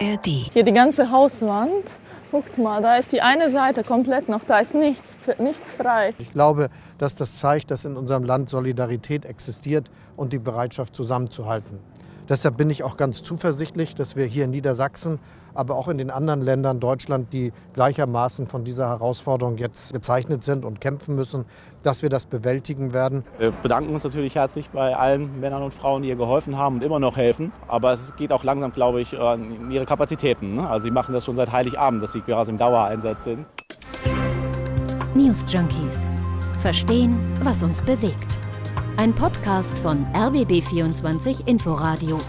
ARD. Hier die ganze Hauswand. Guckt mal, da ist die eine Seite komplett noch, da ist nichts, nichts frei. Ich glaube, dass das zeigt, dass in unserem Land Solidarität existiert und die Bereitschaft zusammenzuhalten. Deshalb bin ich auch ganz zuversichtlich, dass wir hier in Niedersachsen, aber auch in den anderen Ländern Deutschland, die gleichermaßen von dieser Herausforderung jetzt gezeichnet sind und kämpfen müssen, dass wir das bewältigen werden. Wir bedanken uns natürlich herzlich bei allen Männern und Frauen, die ihr geholfen haben und immer noch helfen. Aber es geht auch langsam, glaube ich, in ihre Kapazitäten. Ne? Also sie machen das schon seit Heiligabend, dass sie gerade im Dauereinsatz sind. News Junkies. Verstehen, was uns bewegt. Ein Podcast von RBB24 Inforadio.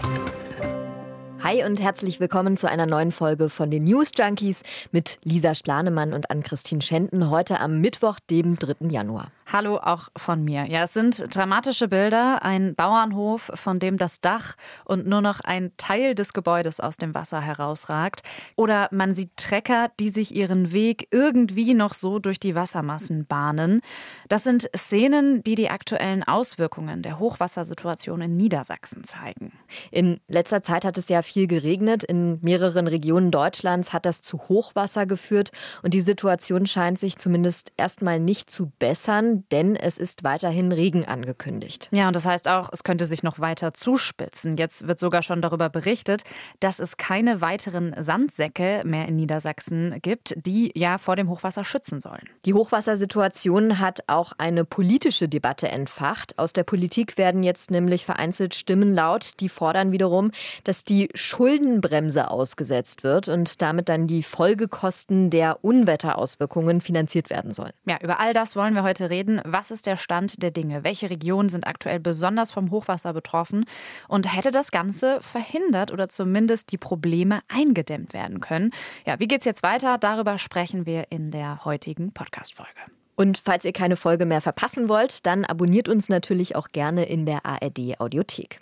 Hi und herzlich willkommen zu einer neuen Folge von den News Junkies mit Lisa Splanemann und Ann-Christine Schenten heute am Mittwoch, dem 3. Januar. Hallo auch von mir. Ja, es sind dramatische Bilder. Ein Bauernhof, von dem das Dach und nur noch ein Teil des Gebäudes aus dem Wasser herausragt. Oder man sieht Trecker, die sich ihren Weg irgendwie noch so durch die Wassermassen bahnen. Das sind Szenen, die die aktuellen Auswirkungen der Hochwassersituation in Niedersachsen zeigen. In letzter Zeit hat es ja viel geregnet. In mehreren Regionen Deutschlands hat das zu Hochwasser geführt. Und die Situation scheint sich zumindest erstmal nicht zu bessern denn es ist weiterhin Regen angekündigt. Ja, und das heißt auch, es könnte sich noch weiter zuspitzen. Jetzt wird sogar schon darüber berichtet, dass es keine weiteren Sandsäcke mehr in Niedersachsen gibt, die ja vor dem Hochwasser schützen sollen. Die Hochwassersituation hat auch eine politische Debatte entfacht. Aus der Politik werden jetzt nämlich vereinzelt Stimmen laut, die fordern wiederum, dass die Schuldenbremse ausgesetzt wird und damit dann die Folgekosten der Unwetterauswirkungen finanziert werden sollen. Ja, über all das wollen wir heute reden reden, was ist der Stand der Dinge? Welche Regionen sind aktuell besonders vom Hochwasser betroffen? Und hätte das Ganze verhindert oder zumindest die Probleme eingedämmt werden können? Ja, wie geht's jetzt weiter? Darüber sprechen wir in der heutigen Podcast-Folge. Und falls ihr keine Folge mehr verpassen wollt, dann abonniert uns natürlich auch gerne in der ARD Audiothek.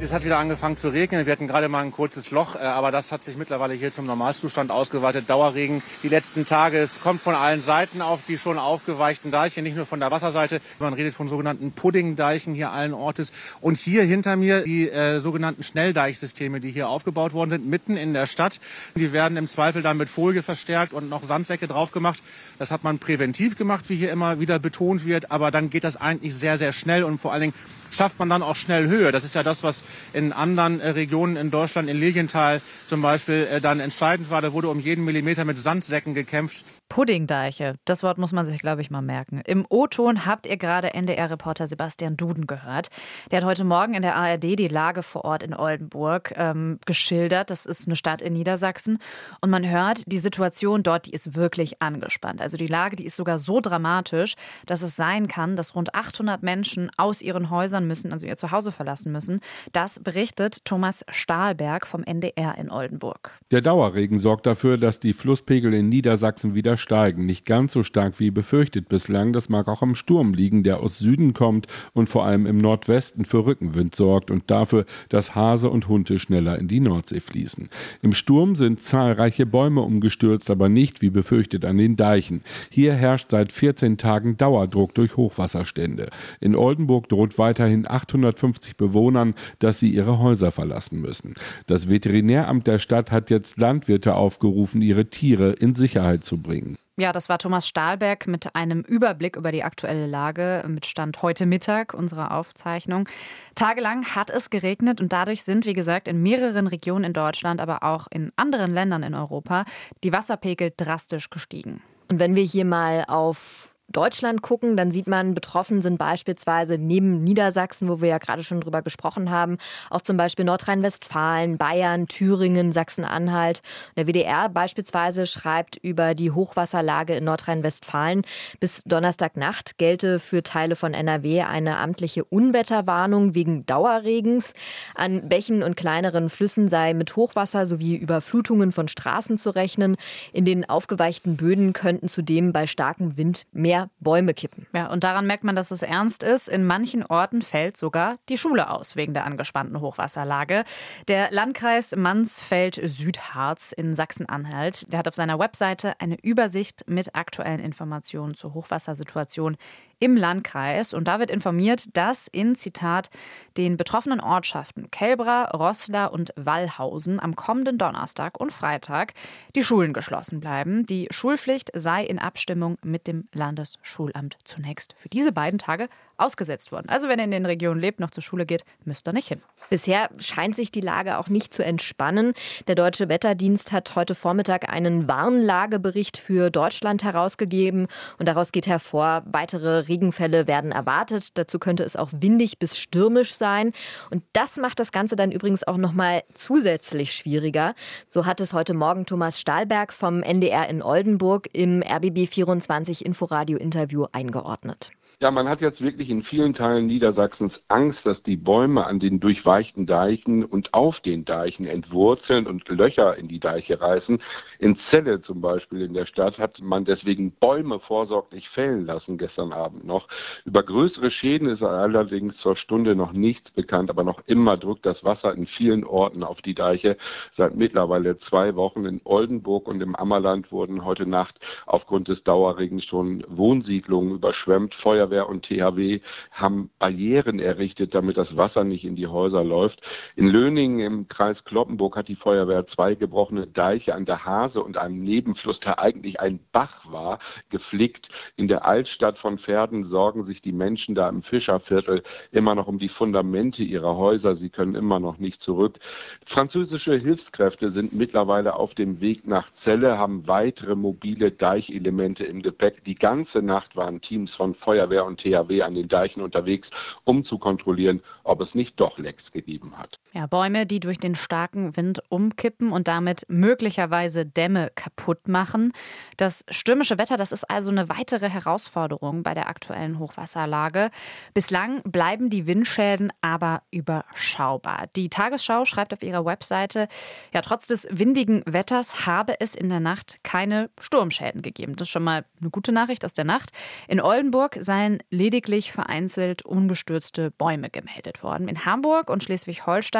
Es hat wieder angefangen zu regnen. Wir hatten gerade mal ein kurzes Loch, äh, aber das hat sich mittlerweile hier zum Normalzustand ausgeweitet. Dauerregen die letzten Tage. Es kommt von allen Seiten auf die schon aufgeweichten Deiche, nicht nur von der Wasserseite. Man redet von sogenannten Puddingdeichen hier allen Ortes. Und hier hinter mir die äh, sogenannten Schnelldeichsysteme, die hier aufgebaut worden sind, mitten in der Stadt. Die werden im Zweifel dann mit Folie verstärkt und noch Sandsäcke drauf gemacht. Das hat man präventiv gemacht, wie hier immer wieder betont wird. Aber dann geht das eigentlich sehr, sehr schnell und vor allen Dingen schafft man dann auch schnell Höhe. Das ist ja das, was in anderen äh, Regionen in Deutschland, in Lilienthal zum Beispiel, äh, dann entscheidend war. Da wurde um jeden Millimeter mit Sandsäcken gekämpft. Puddingdeiche, das Wort muss man sich, glaube ich, mal merken. Im O-Ton habt ihr gerade NDR-Reporter Sebastian Duden gehört. Der hat heute Morgen in der ARD die Lage vor Ort in Oldenburg ähm, geschildert. Das ist eine Stadt in Niedersachsen. Und man hört, die Situation dort, die ist wirklich angespannt. Also die Lage, die ist sogar so dramatisch, dass es sein kann, dass rund 800 Menschen aus ihren Häusern müssen, also ihr Zuhause verlassen müssen. Das berichtet Thomas Stahlberg vom NDR in Oldenburg. Der Dauerregen sorgt dafür, dass die Flusspegel in Niedersachsen wieder steigen. Nicht ganz so stark wie befürchtet bislang. Das mag auch am Sturm liegen, der aus Süden kommt und vor allem im Nordwesten für Rückenwind sorgt und dafür, dass Hase und Hunde schneller in die Nordsee fließen. Im Sturm sind zahlreiche Bäume umgestürzt, aber nicht wie befürchtet an den Deichen. Hier herrscht seit 14 Tagen Dauerdruck durch Hochwasserstände. In Oldenburg droht weiterhin 850 Bewohnern, dass sie ihre Häuser verlassen müssen. Das Veterinäramt der Stadt hat jetzt Landwirte aufgerufen, ihre Tiere in Sicherheit zu bringen. Ja, das war Thomas Stahlberg mit einem Überblick über die aktuelle Lage mit Stand heute Mittag unserer Aufzeichnung. Tagelang hat es geregnet und dadurch sind, wie gesagt, in mehreren Regionen in Deutschland, aber auch in anderen Ländern in Europa die Wasserpegel drastisch gestiegen. Und wenn wir hier mal auf Deutschland gucken, dann sieht man, betroffen sind beispielsweise neben Niedersachsen, wo wir ja gerade schon drüber gesprochen haben, auch zum Beispiel Nordrhein-Westfalen, Bayern, Thüringen, Sachsen-Anhalt. Der WDR beispielsweise schreibt über die Hochwasserlage in Nordrhein-Westfalen. Bis Donnerstagnacht gelte für Teile von NRW eine amtliche Unwetterwarnung wegen Dauerregens. An Bächen und kleineren Flüssen sei mit Hochwasser sowie Überflutungen von Straßen zu rechnen. In den aufgeweichten Böden könnten zudem bei starkem Wind mehr mehr Bäume kippen. Ja, und daran merkt man, dass es ernst ist. In manchen Orten fällt sogar die Schule aus wegen der angespannten Hochwasserlage. Der Landkreis Mansfeld-Südharz in Sachsen-Anhalt, der hat auf seiner Webseite eine Übersicht mit aktuellen Informationen zur Hochwassersituation im Landkreis. Und da wird informiert, dass in, Zitat, den betroffenen Ortschaften Kelbra, Rossler und Wallhausen am kommenden Donnerstag und Freitag die Schulen geschlossen bleiben. Die Schulpflicht sei in Abstimmung mit dem Landesschulamt zunächst für diese beiden Tage ausgesetzt worden. Also wenn ihr in den Regionen lebt, noch zur Schule geht, müsst ihr nicht hin. Bisher scheint sich die Lage auch nicht zu entspannen. Der Deutsche Wetterdienst hat heute Vormittag einen Warnlagebericht für Deutschland herausgegeben und daraus geht hervor, weitere Regenfälle werden erwartet. Dazu könnte es auch windig bis stürmisch sein und das macht das Ganze dann übrigens auch noch mal zusätzlich schwieriger. So hat es heute Morgen Thomas Stahlberg vom NDR in Oldenburg im RBB 24 Inforadio Interview eingeordnet. Ja, man hat jetzt wirklich in vielen Teilen Niedersachsens Angst, dass die Bäume an den durchweichten Deichen und auf den Deichen entwurzeln und Löcher in die Deiche reißen. In Celle zum Beispiel in der Stadt hat man deswegen Bäume vorsorglich fällen lassen gestern Abend noch. Über größere Schäden ist allerdings zur Stunde noch nichts bekannt, aber noch immer drückt das Wasser in vielen Orten auf die Deiche. Seit mittlerweile zwei Wochen in Oldenburg und im Ammerland wurden heute Nacht aufgrund des Dauerregens schon Wohnsiedlungen überschwemmt. Feuer Feuerwehr und THW haben Barrieren errichtet, damit das Wasser nicht in die Häuser läuft. In Löningen im Kreis Kloppenburg hat die Feuerwehr zwei gebrochene Deiche an der Hase und einem Nebenfluss, der eigentlich ein Bach war, geflickt. In der Altstadt von Pferden sorgen sich die Menschen da im Fischerviertel immer noch um die Fundamente ihrer Häuser. Sie können immer noch nicht zurück. Französische Hilfskräfte sind mittlerweile auf dem Weg nach Celle, haben weitere mobile Deichelemente im Gepäck. Die ganze Nacht waren Teams von Feuerwehr Feuerwehr und THW an den Deichen unterwegs, um zu kontrollieren, ob es nicht doch Lecks gegeben hat. Ja, Bäume, die durch den starken Wind umkippen und damit möglicherweise Dämme kaputt machen. Das stürmische Wetter, das ist also eine weitere Herausforderung bei der aktuellen Hochwasserlage. Bislang bleiben die Windschäden aber überschaubar. Die Tagesschau schreibt auf ihrer Webseite, ja, trotz des windigen Wetters habe es in der Nacht keine Sturmschäden gegeben. Das ist schon mal eine gute Nachricht aus der Nacht. In Oldenburg seien lediglich vereinzelt ungestürzte Bäume gemeldet worden. In Hamburg und Schleswig-Holstein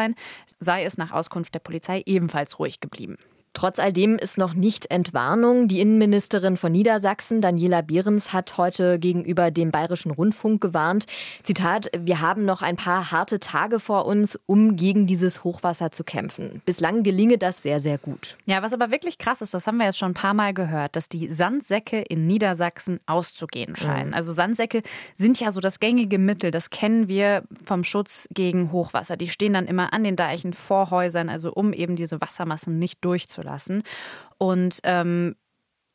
sei es nach Auskunft der Polizei ebenfalls ruhig geblieben. Trotz all dem ist noch nicht Entwarnung. Die Innenministerin von Niedersachsen, Daniela Behrens, hat heute gegenüber dem Bayerischen Rundfunk gewarnt. Zitat, wir haben noch ein paar harte Tage vor uns, um gegen dieses Hochwasser zu kämpfen. Bislang gelinge das sehr, sehr gut. Ja, was aber wirklich krass ist, das haben wir jetzt schon ein paar Mal gehört, dass die Sandsäcke in Niedersachsen auszugehen scheinen. Mhm. Also Sandsäcke sind ja so das gängige Mittel, das kennen wir vom Schutz gegen Hochwasser. Die stehen dann immer an den Deichen vor Häusern, also um eben diese Wassermassen nicht durchzulassen lassen. Und ähm,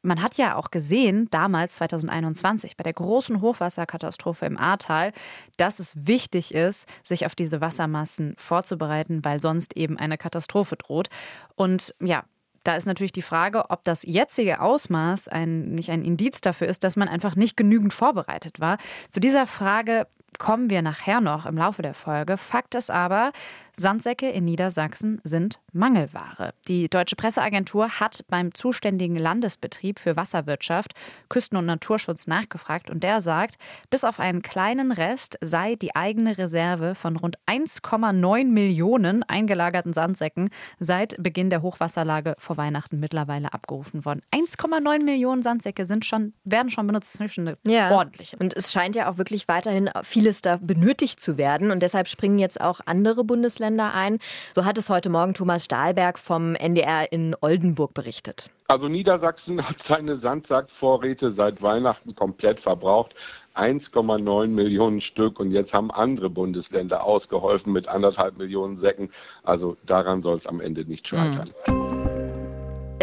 man hat ja auch gesehen, damals 2021, bei der großen Hochwasserkatastrophe im Ahrtal, dass es wichtig ist, sich auf diese Wassermassen vorzubereiten, weil sonst eben eine Katastrophe droht. Und ja, da ist natürlich die Frage, ob das jetzige Ausmaß ein, nicht ein Indiz dafür ist, dass man einfach nicht genügend vorbereitet war. Zu dieser Frage kommen wir nachher noch im Laufe der Folge. Fakt ist aber, Sandsäcke in Niedersachsen sind Mangelware. Die Deutsche Presseagentur hat beim zuständigen Landesbetrieb für Wasserwirtschaft, Küsten- und Naturschutz nachgefragt und der sagt, bis auf einen kleinen Rest sei die eigene Reserve von rund 1,9 Millionen eingelagerten Sandsäcken seit Beginn der Hochwasserlage vor Weihnachten mittlerweile abgerufen worden. 1,9 Millionen Sandsäcke sind schon, werden schon benutzt. Das ist schon eine ja. ordentliche. Und es scheint ja auch wirklich weiterhin vieles da benötigt zu werden und deshalb springen jetzt auch andere Bundesländer Bundesländer ein. So hat es heute Morgen Thomas Stahlberg vom NDR in Oldenburg berichtet. Also Niedersachsen hat seine Sandsackvorräte seit Weihnachten komplett verbraucht. 1,9 Millionen Stück und jetzt haben andere Bundesländer ausgeholfen mit anderthalb Millionen Säcken. Also daran soll es am Ende nicht scheitern. Mhm.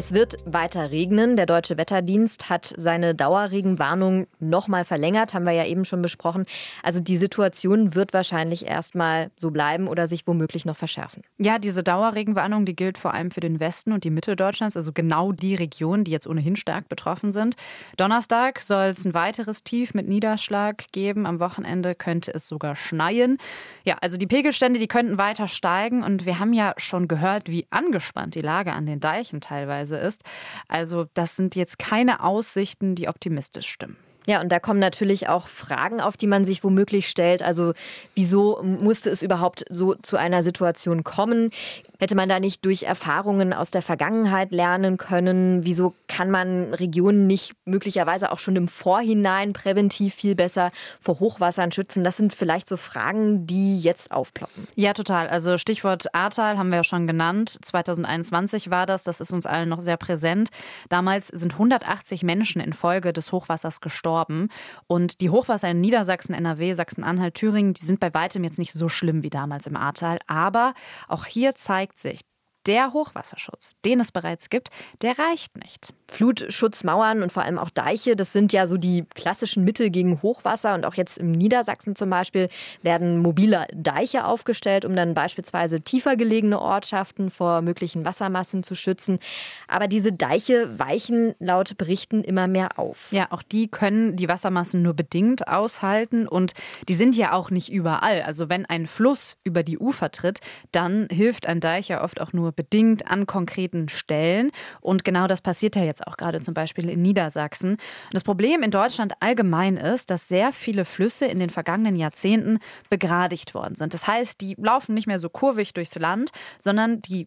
Es wird weiter regnen. Der Deutsche Wetterdienst hat seine Dauerregenwarnung nochmal verlängert, haben wir ja eben schon besprochen. Also die Situation wird wahrscheinlich erstmal so bleiben oder sich womöglich noch verschärfen. Ja, diese Dauerregenwarnung, die gilt vor allem für den Westen und die Mitte Deutschlands, also genau die Regionen, die jetzt ohnehin stark betroffen sind. Donnerstag soll es ein weiteres Tief mit Niederschlag geben. Am Wochenende könnte es sogar schneien. Ja, also die Pegelstände, die könnten weiter steigen und wir haben ja schon gehört, wie angespannt die Lage an den Deichen teilweise ist. Also das sind jetzt keine Aussichten, die optimistisch stimmen. Ja, und da kommen natürlich auch Fragen auf, die man sich womöglich stellt. Also wieso musste es überhaupt so zu einer Situation kommen? Hätte man da nicht durch Erfahrungen aus der Vergangenheit lernen können? Wieso kann man Regionen nicht möglicherweise auch schon im Vorhinein präventiv viel besser vor Hochwassern schützen? Das sind vielleicht so Fragen, die jetzt aufploppen. Ja, total. Also Stichwort Ahrtal haben wir ja schon genannt. 2021 war das. Das ist uns allen noch sehr präsent. Damals sind 180 Menschen infolge des Hochwassers gestorben gestorben. Und die Hochwasser in Niedersachsen, NRW, Sachsen-Anhalt, Thüringen, die sind bei weitem jetzt nicht so schlimm wie damals im Ahrtal. Aber auch hier zeigt sich, der Hochwasserschutz, den es bereits gibt, der reicht nicht. Flutschutzmauern und vor allem auch Deiche, das sind ja so die klassischen Mittel gegen Hochwasser. Und auch jetzt im Niedersachsen zum Beispiel werden mobile Deiche aufgestellt, um dann beispielsweise tiefer gelegene Ortschaften vor möglichen Wassermassen zu schützen. Aber diese Deiche weichen laut Berichten immer mehr auf. Ja, auch die können die Wassermassen nur bedingt aushalten und die sind ja auch nicht überall. Also wenn ein Fluss über die Ufer tritt, dann hilft ein Deich ja oft auch nur bedingt an konkreten Stellen. Und genau das passiert ja jetzt auch gerade zum Beispiel in Niedersachsen. Das Problem in Deutschland allgemein ist, dass sehr viele Flüsse in den vergangenen Jahrzehnten begradigt worden sind. Das heißt, die laufen nicht mehr so kurvig durchs Land, sondern die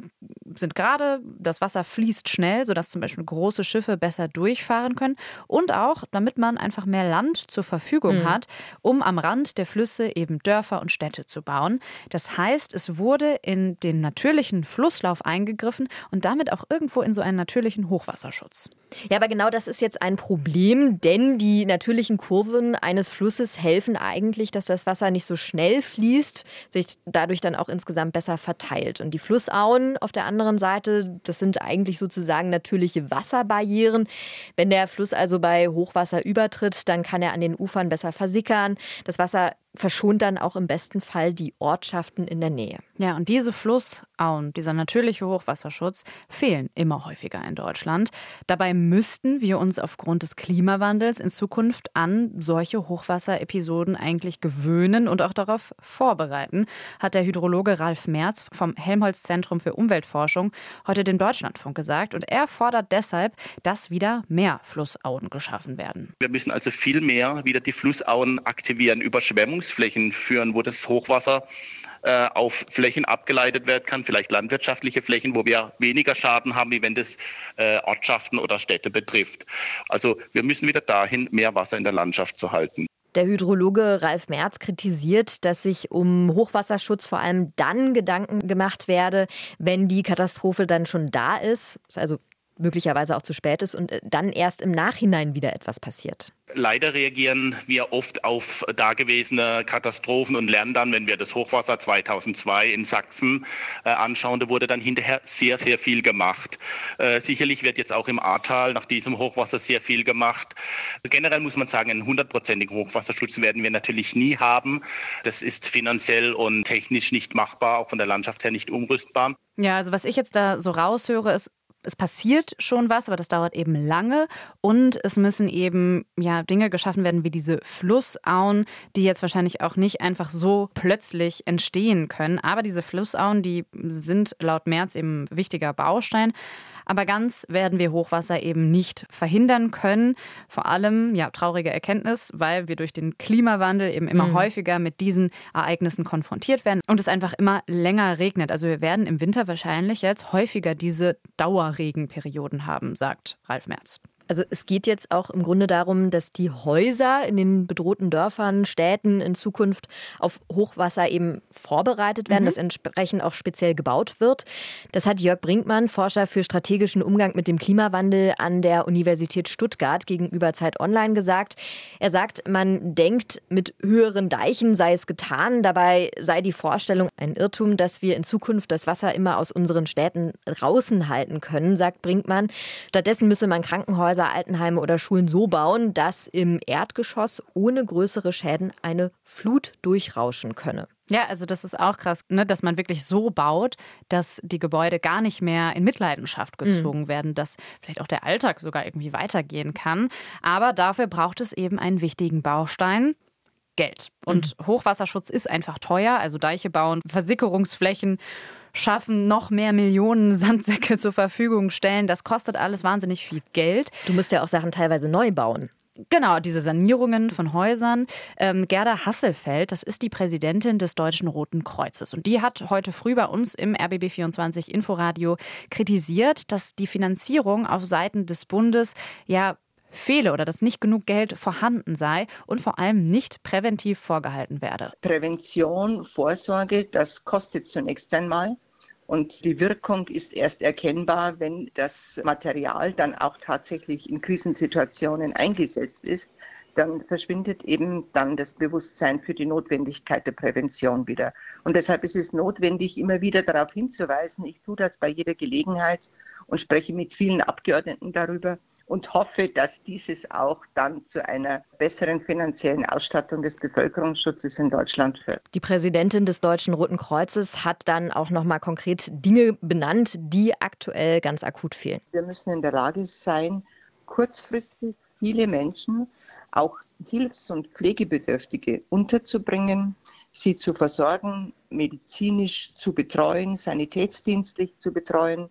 sind gerade, das Wasser fließt schnell, sodass zum Beispiel große Schiffe besser durchfahren können und auch, damit man einfach mehr Land zur Verfügung mhm. hat, um am Rand der Flüsse eben Dörfer und Städte zu bauen. Das heißt, es wurde in den natürlichen Flusslauf eingegriffen und damit auch irgendwo in so einen natürlichen Hochwasserschutz. Ja, aber genau das ist jetzt ein Problem, denn die natürlichen Kurven eines Flusses helfen eigentlich, dass das Wasser nicht so schnell fließt, sich dadurch dann auch insgesamt besser verteilt. Und die Flussauen auf der anderen Seite, das sind eigentlich sozusagen natürliche Wasserbarrieren. Wenn der Fluss also bei Hochwasser übertritt, dann kann er an den Ufern besser versickern. Das Wasser verschont dann auch im besten Fall die Ortschaften in der Nähe. Ja, und diese Flussauen, dieser natürliche Hochwasserschutz, fehlen immer häufiger in Deutschland. Dabei müssten wir uns aufgrund des Klimawandels in Zukunft an solche Hochwasserepisoden eigentlich gewöhnen und auch darauf vorbereiten, hat der Hydrologe Ralf Merz vom Helmholtz Zentrum für Umweltforschung heute dem Deutschlandfunk gesagt. Und er fordert deshalb, dass wieder mehr Flussauen geschaffen werden. Wir müssen also viel mehr wieder die Flussauen aktivieren, Überschwemmung Verbrennungsflächen führen, wo das Hochwasser äh, auf Flächen abgeleitet werden kann, vielleicht landwirtschaftliche Flächen, wo wir weniger Schaden haben, wie wenn das äh, Ortschaften oder Städte betrifft. Also wir müssen wieder dahin, mehr Wasser in der Landschaft zu halten. Der Hydrologe Ralf Merz kritisiert, dass sich um Hochwasserschutz vor allem dann Gedanken gemacht werde, wenn die Katastrophe dann schon da ist, also möglicherweise auch zu spät ist und äh, dann erst im Nachhinein wieder etwas passiert. Leider reagieren wir oft auf dagewesene Katastrophen und lernen dann, wenn wir das Hochwasser 2002 in Sachsen äh, anschauen, da wurde dann hinterher sehr, sehr viel gemacht. Äh, sicherlich wird jetzt auch im Ahrtal nach diesem Hochwasser sehr viel gemacht. Generell muss man sagen, einen hundertprozentigen Hochwasserschutz werden wir natürlich nie haben. Das ist finanziell und technisch nicht machbar, auch von der Landschaft her nicht umrüstbar. Ja, also was ich jetzt da so raushöre, ist, es passiert schon was, aber das dauert eben lange und es müssen eben ja Dinge geschaffen werden wie diese Flussauen, die jetzt wahrscheinlich auch nicht einfach so plötzlich entstehen können. Aber diese Flussauen, die sind laut Merz eben wichtiger Baustein. Aber ganz werden wir Hochwasser eben nicht verhindern können. Vor allem, ja, traurige Erkenntnis, weil wir durch den Klimawandel eben immer mhm. häufiger mit diesen Ereignissen konfrontiert werden und es einfach immer länger regnet. Also wir werden im Winter wahrscheinlich jetzt häufiger diese Dauerregenperioden haben, sagt Ralf Merz. Also es geht jetzt auch im Grunde darum, dass die Häuser in den bedrohten Dörfern, Städten in Zukunft auf Hochwasser eben vorbereitet werden, mhm. dass entsprechend auch speziell gebaut wird. Das hat Jörg Brinkmann, Forscher für strategischen Umgang mit dem Klimawandel an der Universität Stuttgart gegenüber Zeit Online gesagt. Er sagt, man denkt, mit höheren Deichen sei es getan. Dabei sei die Vorstellung ein Irrtum, dass wir in Zukunft das Wasser immer aus unseren Städten draußen halten können, sagt Brinkmann. Stattdessen müsse man Krankenhäuser Krankenhäuser, Altenheime oder Schulen so bauen, dass im Erdgeschoss ohne größere Schäden eine Flut durchrauschen könne. Ja, also das ist auch krass, ne, dass man wirklich so baut, dass die Gebäude gar nicht mehr in Mitleidenschaft mhm. gezogen mhm. werden, dass vielleicht auch der Alltag sogar irgendwie weitergehen kann. Aber dafür braucht es eben einen wichtigen Baustein. Geld. Und mhm. Hochwasserschutz ist einfach teuer, also Deiche bauen, Versickerungsflächen schaffen, noch mehr Millionen Sandsäcke zur Verfügung stellen. Das kostet alles wahnsinnig viel Geld. Du musst ja auch Sachen teilweise neu bauen. Genau, diese Sanierungen von Häusern. Ähm, Gerda Hasselfeld, das ist die Präsidentin des Deutschen Roten Kreuzes. Und die hat heute früh bei uns im RBB24 Inforadio kritisiert, dass die Finanzierung auf Seiten des Bundes ja fehle oder dass nicht genug Geld vorhanden sei und vor allem nicht präventiv vorgehalten werde. Prävention, Vorsorge, das kostet zunächst einmal. Und die Wirkung ist erst erkennbar, wenn das Material dann auch tatsächlich in Krisensituationen eingesetzt ist. Dann verschwindet eben dann das Bewusstsein für die Notwendigkeit der Prävention wieder. Und deshalb ist es notwendig, immer wieder darauf hinzuweisen. Ich tue das bei jeder Gelegenheit und spreche mit vielen Abgeordneten darüber und hoffe, dass dieses auch dann zu einer besseren finanziellen Ausstattung des Bevölkerungsschutzes in Deutschland führt. Die Präsidentin des Deutschen Roten Kreuzes hat dann auch noch mal konkret Dinge benannt, die aktuell ganz akut fehlen. Wir müssen in der Lage sein, kurzfristig viele Menschen, auch Hilfs- und Pflegebedürftige unterzubringen, sie zu versorgen, medizinisch zu betreuen, sanitätsdienstlich zu betreuen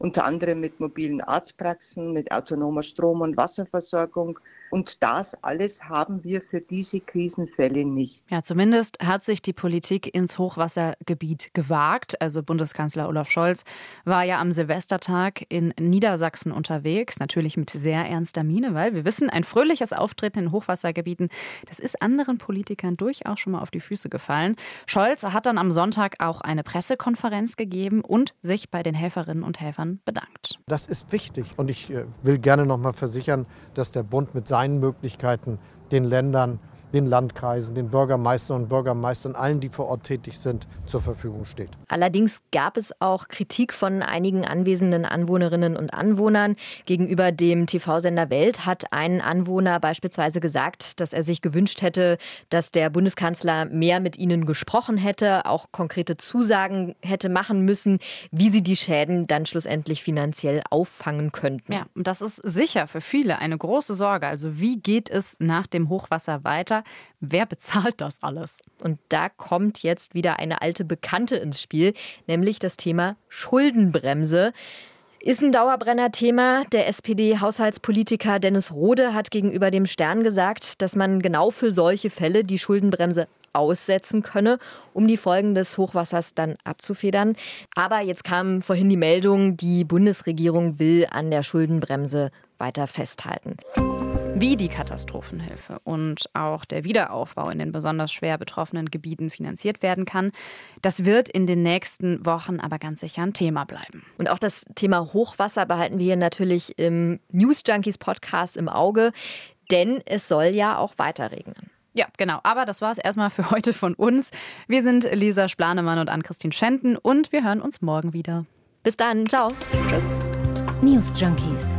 unter anderem mit mobilen Arztpraxen, mit autonomer Strom- und Wasserversorgung. Und das alles haben wir für diese Krisenfälle nicht. Ja, zumindest hat sich die Politik ins Hochwassergebiet gewagt. Also Bundeskanzler Olaf Scholz war ja am Silvestertag in Niedersachsen unterwegs, natürlich mit sehr ernster Miene, weil wir wissen, ein fröhliches Auftreten in Hochwassergebieten, das ist anderen Politikern durchaus schon mal auf die Füße gefallen. Scholz hat dann am Sonntag auch eine Pressekonferenz gegeben und sich bei den Helferinnen und Helfern Ländern bedankt. Das ist wichtig und ich äh, will gerne noch mal versichern, dass der Bund mit seinen Möglichkeiten den Ländern den Landkreisen, den Bürgermeistern und Bürgermeistern, allen, die vor Ort tätig sind, zur Verfügung steht. Allerdings gab es auch Kritik von einigen anwesenden Anwohnerinnen und Anwohnern. Gegenüber dem TV-Sender Welt hat ein Anwohner beispielsweise gesagt, dass er sich gewünscht hätte, dass der Bundeskanzler mehr mit ihnen gesprochen hätte, auch konkrete Zusagen hätte machen müssen, wie sie die Schäden dann schlussendlich finanziell auffangen könnten. Ja, und das ist sicher für viele eine große Sorge. Also wie geht es nach dem Hochwasser weiter? Wer bezahlt das alles? Und da kommt jetzt wieder eine alte Bekannte ins Spiel, nämlich das Thema Schuldenbremse. Ist ein Dauerbrenner-Thema. Der SPD-Haushaltspolitiker Dennis Rode hat gegenüber dem Stern gesagt, dass man genau für solche Fälle die Schuldenbremse aussetzen könne, um die Folgen des Hochwassers dann abzufedern. Aber jetzt kam vorhin die Meldung, die Bundesregierung will an der Schuldenbremse weiter festhalten. Wie die Katastrophenhilfe und auch der Wiederaufbau in den besonders schwer betroffenen Gebieten finanziert werden kann, das wird in den nächsten Wochen aber ganz sicher ein Thema bleiben. Und auch das Thema Hochwasser behalten wir hier natürlich im News Junkies Podcast im Auge, denn es soll ja auch weiter regnen. Ja, genau. Aber das war es erstmal für heute von uns. Wir sind Lisa Splanemann und Ann-Christine Schenten und wir hören uns morgen wieder. Bis dann. Ciao. Tschüss. News Junkies.